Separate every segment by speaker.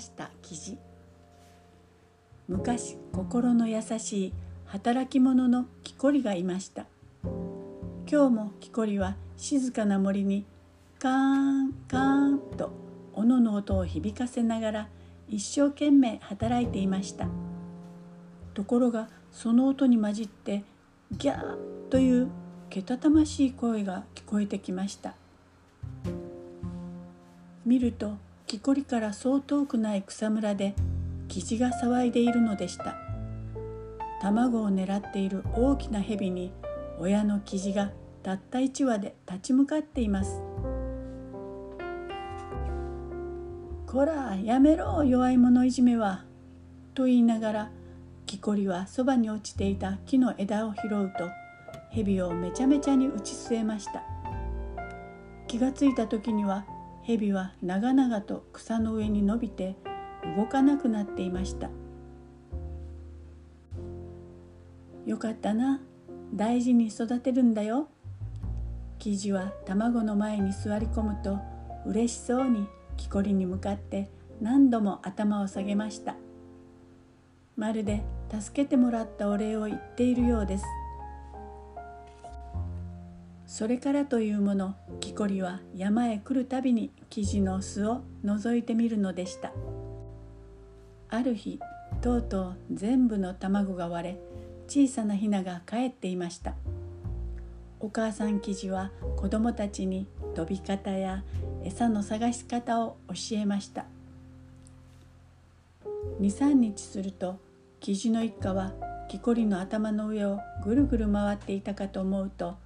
Speaker 1: した記事。昔心の優しい働き者の木こりがいました。今日も木こりは静かな森にカーンカーンと斧の音を響かせながら一生懸命働いていました。ところがその音に混じってギャーというけたたましい声が聞こえてきました。見ると木こりからそう遠くない草むらでキジが騒いでいるのでした。卵を狙っている大きな蛇に親のキジがたった一羽で立ち向かっていますこらやめろ弱い者いじめはと言いながら木こりはそばに落ちていた木の枝を拾うと蛇をめちゃめちゃに打ち据えました。気がついた時には蛇は長々と草の上に伸びて動かなくなっていました。よかったな。大事に育てるんだよ。生地は卵の前に座り込むと嬉しそうに木こりに向かって何度も頭を下げました。まるで助けてもらったお礼を言っているようです。それからというもの木こりは山へ来るたびに生地の巣を覗いてみるのでした。ある日とうとう全部の卵が割れ小さなヒナが帰っていました。お母さん生地は子供たちに飛び方や餌の探し方を教えました。23日すると生地の一家は木こりの頭の上をぐるぐる回っていたかと思うと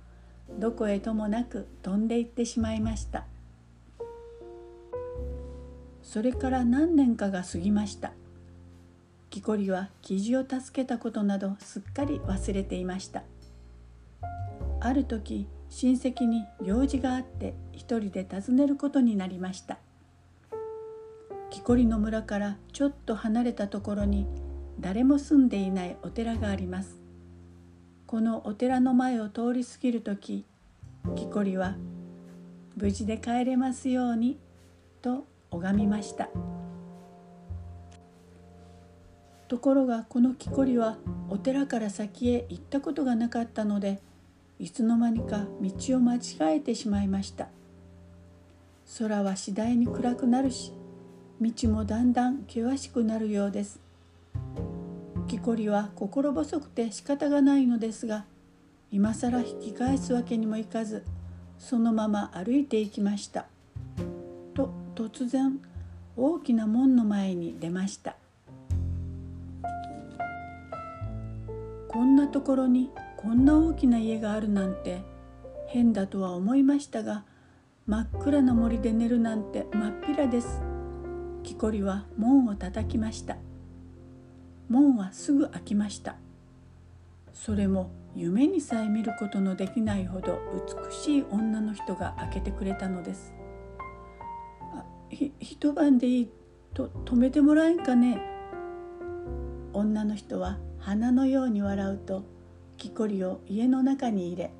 Speaker 1: どこへともなく飛んでいってしまいました。それから何年かが過ぎました。木こりは生地を助けたことなどすっかり忘れていました。ある時親戚に用事があって一人で訪ねることになりました。木こりの村からちょっと離れたところに誰も住んでいないお寺があります。このお寺の前を通り過ぎる時木こりは「無事で帰れますように」と拝みました。ところがこの木こりはお寺から先へ行ったことがなかったのでいつの間にか道を間違えてしまいました。空は次第に暗くなるし道もだんだん険しくなるようです。木こりは心細くて仕方がないのですが今更引き返すわけにもいかずそのまま歩いていきました。と突然大きな門の前に出ました。こんなところにこんな大きな家があるなんて変だとは思いましたが真っ暗な森で寝るなんて真っ平です。木こりは門を叩きました。門はすぐ開きました。それも夢にさえ見ることのできないほど美しい女の人が開けてくれたのです。一晩でいいと止めてもらえんかね。女の人は花のように笑うと木こりを家の中に入れ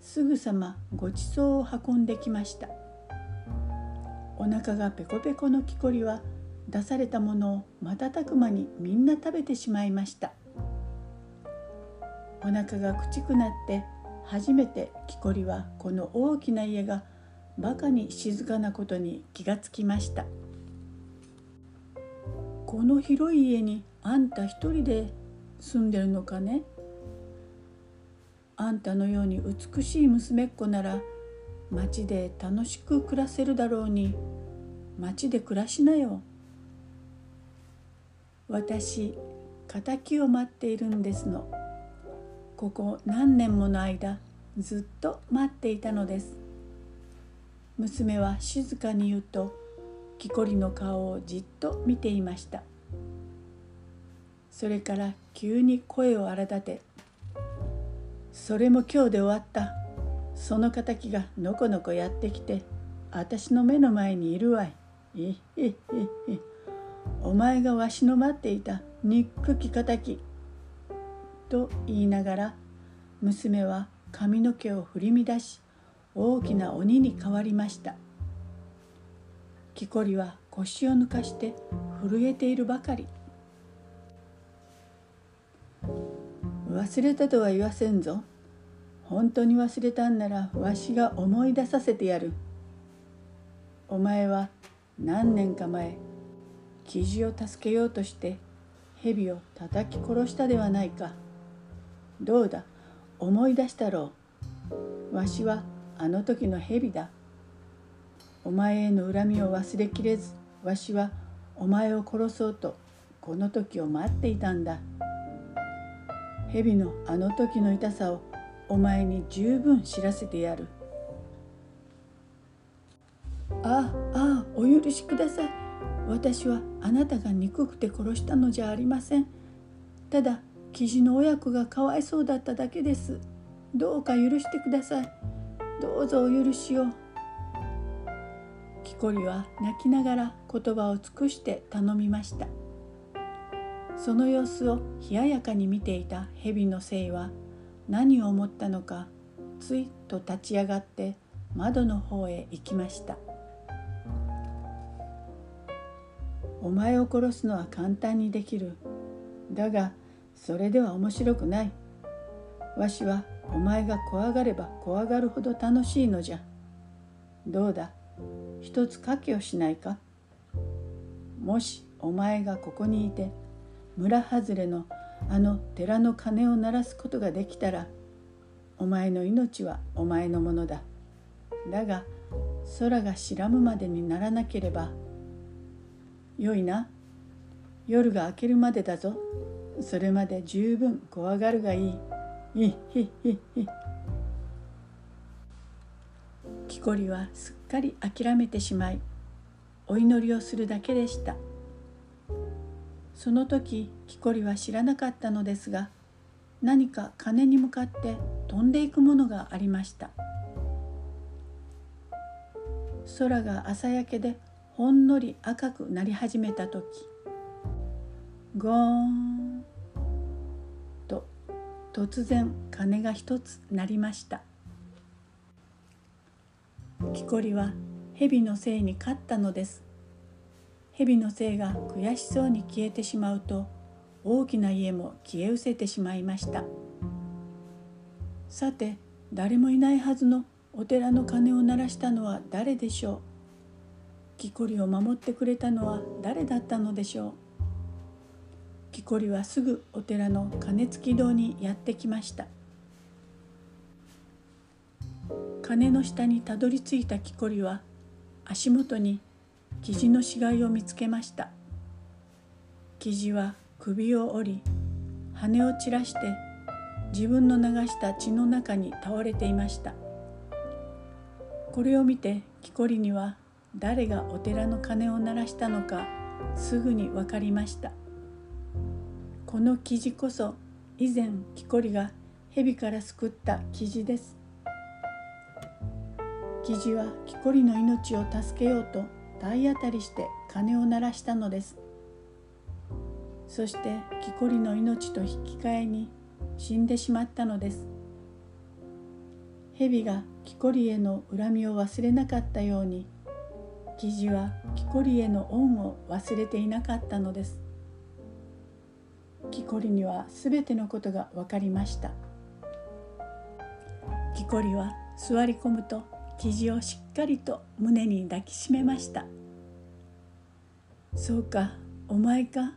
Speaker 1: すぐさまごちそうを運んできました。お腹がペコペコの木こりは出されたものを瞬く間にみんな食べてしまいました。お腹がくちくなって初めて木こりはこの大きな家がバカに静かなことに気がつきました。この広い家にあんた一人で住んでるのかね？あんたのように美しい娘っ子なら町で楽しく暮らせるだろうに。町で暮らしなよ。私敵を待っているんですの。ここ何年もの間ずっと待っていたのです。娘は静かに言うと木こりの顔をじっと見ていました。それから急に声を荒立てそれも今日で終わったその敵がのこのこやってきて私の目の前にいるわいええええお前がわしの待っていた憎き敵と言いながら娘は髪の毛を振り乱し大きな鬼に変わりました。木こりは腰を抜かして震えているばかり。忘れたとは言わせんぞ。本当に忘れたんならわしが思い出させてやる。お前は何年か前キジを助けようとして蛇を叩き殺したではないか。どうだ？思い出したろう。わしはあの時の蛇だ。お前への恨みを忘れきれずわしはお前を殺そうとこの時を待っていたんだ。蛇のあの時の痛さをお前に十分知らせてやる。ああああお許しください。私はあなたが憎くて殺したのじゃありません。ただキジの親子がかわいそうだっただけです。どうか許してください。どうぞお許しを。木こりは泣きながら言葉を尽くして頼みました。その様子を冷ややかに見ていた蛇のせいは何を思ったのかついと立ち上がって窓の方へ行きました。お前を殺すのは簡単にできる。だがそれでは面白くない。わしはお前が怖がれば怖がるほど楽しいのじゃ。どうだ？一つ賭けをしないか？もしお前がここにいて村外れのあの寺の鐘を鳴らすことができたらお前の命はお前のものだ。だが空が白むまでにならなければよいな。夜が明けるまでだぞ。それまで十分怖がるがいい。いっひっひっひ木こりはすっかり諦めてしまいお祈りをするだけでした。その時木こりは知らなかったのですが何か鐘に向かって飛んでいくものがありました。空が朝焼けでほんのり赤くなり始めた時ゴーンと突然鐘が一つ鳴りました。木こりは蛇のせいに勝ったのです。蛇のせいが悔しそうに消えてしまうと大きな家も消え失せてしまいました。さて誰もいないはずのお寺の鐘を鳴らしたのは誰でしょう？木こりを守ってくれたのは誰だったのでしょう。木こりはすぐお寺の鐘付き堂にやってきました。鐘の下にたどり着いた木こりは足元にキジの死骸を見つけました。キジは首を折り羽を散らして自分の流した血の中に倒れていました。これを見て木こりには誰がお寺の鐘を鳴らしたのかすぐに分かりました。この記事こそ以前木こりが蛇から救った記事です。記事は木こりの命を助けようと体当たりして鐘を鳴らしたのです。そして木こりの命と引き換えに死んでしまったのです。蛇が木こりへの恨みを忘れなかったように記事は木こりへの恩を忘れていなかったのです。木こりにはすべてのことが分かりました。木こりは座り込むと生地をしっかりと胸に抱きしめました。そうかお前か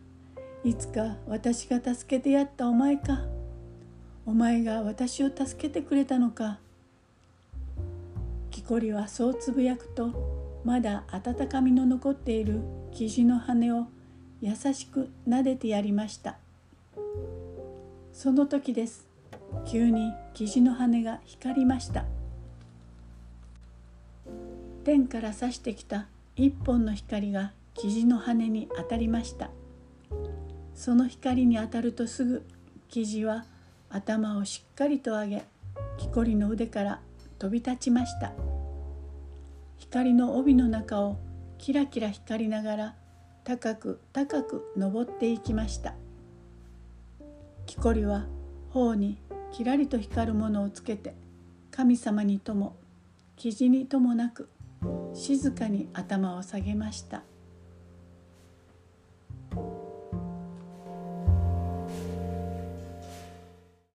Speaker 1: いつか私が助けてやったお前かお前が私を助けてくれたのか。木こりはそうつぶやくとまだ温かみの残っている生地の羽を優しく撫でてやりました。その時です。急に生地の羽が光りました。天から差してきた一本の光が生地の羽に当たりました。その光に当たるとすぐ生地は頭をしっかりと上げ木こりの腕から飛び立ちました。光の帯の中をキラキラ光りながら高く高く登っていきました木こりは頬にきらりと光るものをつけて神様にとも記事にともなく静かに頭を下げました。